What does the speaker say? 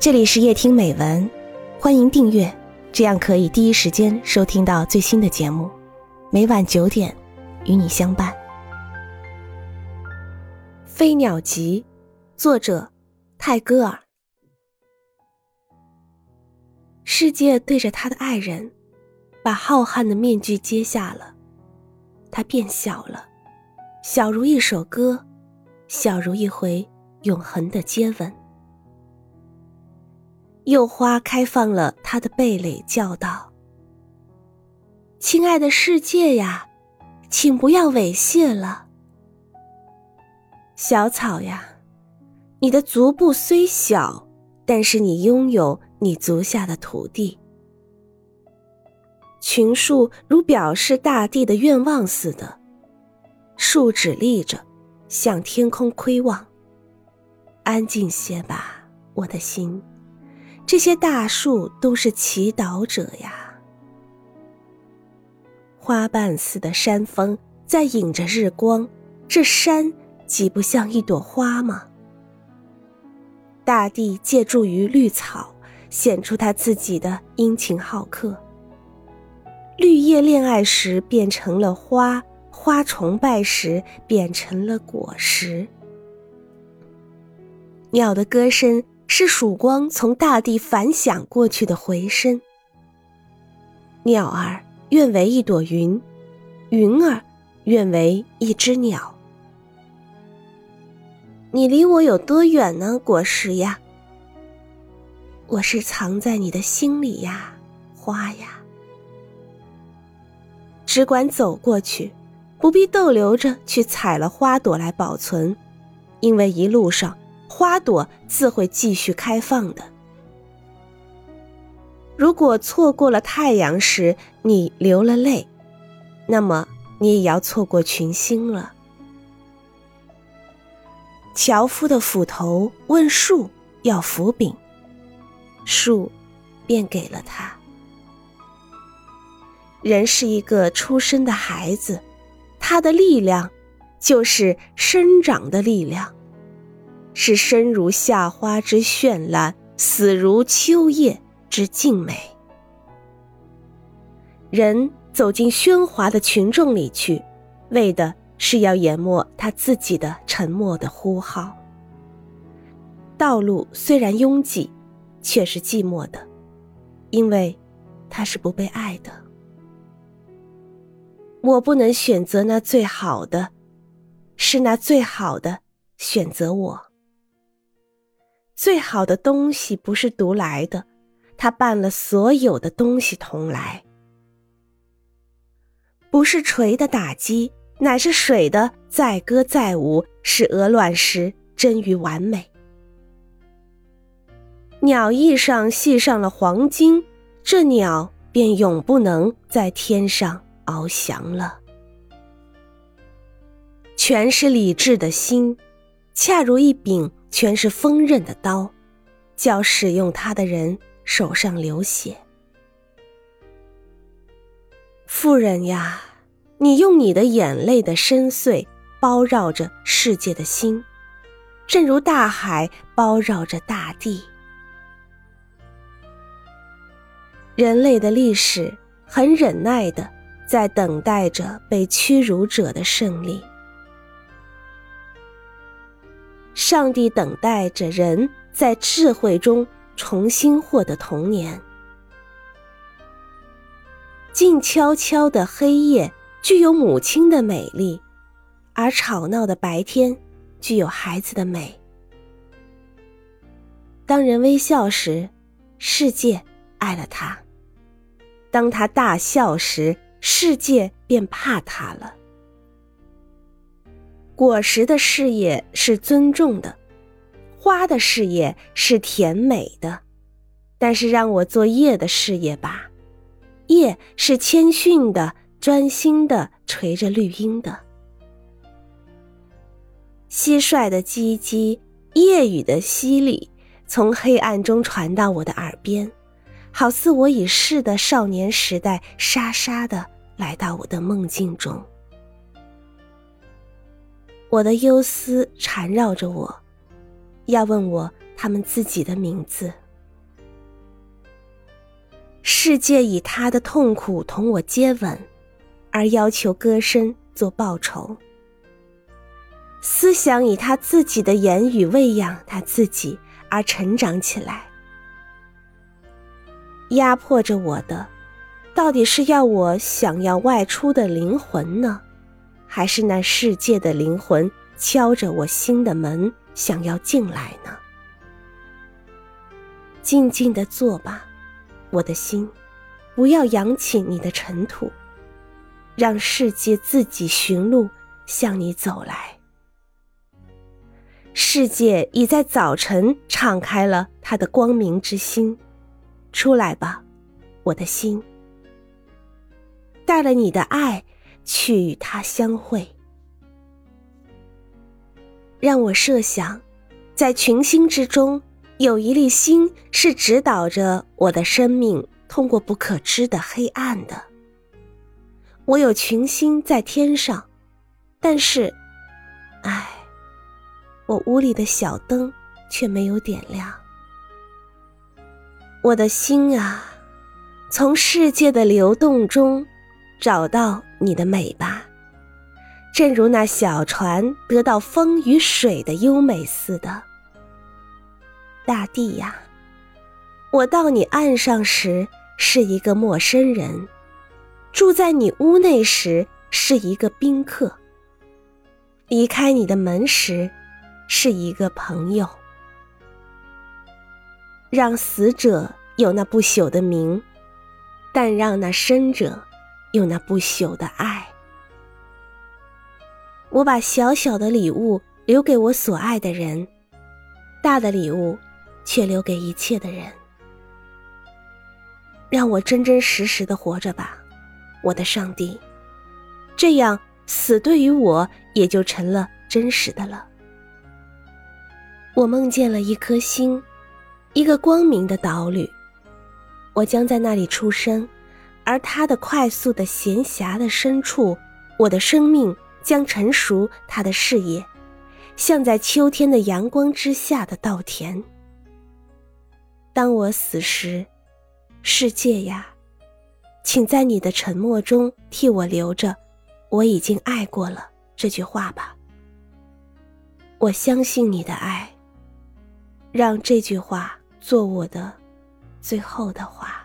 这里是夜听美文，欢迎订阅，这样可以第一时间收听到最新的节目。每晚九点，与你相伴。《飞鸟集》，作者泰戈尔。世界对着他的爱人，把浩瀚的面具揭下了，他变小了，小如一首歌，小如一回永恒的接吻。幼花开放了它的蓓蕾，叫道：“亲爱的世界呀，请不要猥亵了。小草呀，你的足部虽小，但是你拥有你足下的土地。群树如表示大地的愿望似的，树直立着，向天空窥望。安静些吧，我的心。”这些大树都是祈祷者呀。花瓣似的山峰在引着日光，这山岂不像一朵花吗？大地借助于绿草，显出他自己的殷勤好客。绿叶恋爱时变成了花，花崇拜时变成了果实。鸟的歌声。是曙光从大地反响过去的回声。鸟儿愿为一朵云，云儿愿为一只鸟。你离我有多远呢，果实呀？我是藏在你的心里呀，花呀。只管走过去，不必逗留着去采了花朵来保存，因为一路上。花朵自会继续开放的。如果错过了太阳时你流了泪，那么你也要错过群星了。樵夫的斧头问树要斧柄，树便给了他。人是一个出生的孩子，他的力量就是生长的力量。是生如夏花之绚烂，死如秋叶之静美。人走进喧哗的群众里去，为的是要淹没他自己的沉默的呼号。道路虽然拥挤，却是寂寞的，因为他是不被爱的。我不能选择那最好的，是那最好的选择我。最好的东西不是独来的，他伴了所有的东西同来。不是锤的打击，乃是水的载歌载舞，使鹅卵石臻于完美。鸟翼上系上了黄金，这鸟便永不能在天上翱翔了。全是理智的心，恰如一柄。全是锋刃的刀，叫使用它的人手上流血。妇人呀，你用你的眼泪的深邃包绕着世界的心，正如大海包绕着大地。人类的历史很忍耐的，在等待着被屈辱者的胜利。上帝等待着人在智慧中重新获得童年。静悄悄的黑夜具有母亲的美丽，而吵闹的白天具有孩子的美。当人微笑时，世界爱了他；当他大笑时，世界便怕他了。果实的事业是尊重的，花的事业是甜美的，但是让我做叶的事业吧，叶是谦逊的、专心的垂着绿荫的。蟋蟀的唧唧，夜雨的淅沥，从黑暗中传到我的耳边，好似我已逝的少年时代，沙沙的来到我的梦境中。我的忧思缠绕着我，要问我他们自己的名字。世界以他的痛苦同我接吻，而要求歌声做报酬。思想以他自己的言语喂养他自己而成长起来。压迫着我的，到底是要我想要外出的灵魂呢，还是那世界的灵魂敲着我心的门想要进来呢？静静的坐吧，我的心，不要扬起你的尘土，让世界自己寻路向你走来。世界已在早晨敞开了它的光明之心，出来吧，我的心，带了你的爱去与它相会。让我设想，在群星之中，有一粒星是指导着我的生命通过不可知的黑暗的。我有群星在天上，但是，唉。我屋里的小灯却没有点亮。我的心啊，从世界的流动中找到你的美吧，正如那小船得到风与水的优美似的。大地呀，我到你岸上时是一个陌生人，住在你屋内时是一个宾客，离开你的门时。是一个朋友，让死者有那不朽的名，但让那生者有那不朽的爱。我把小小的礼物留给我所爱的人，大的礼物却留给一切的人。让我真真实实的活着吧，我的上帝，这样死对于我也就成了真实的了。我梦见了一颗星，一个光明的岛屿。我将在那里出生，而它的快速的闲暇的深处，我的生命将成熟它的事业，像在秋天的阳光之下的稻田。当我死时，世界呀，请在你的沉默中替我留着“我已经爱过了”这句话吧。我相信你的爱。让这句话做我的最后的话。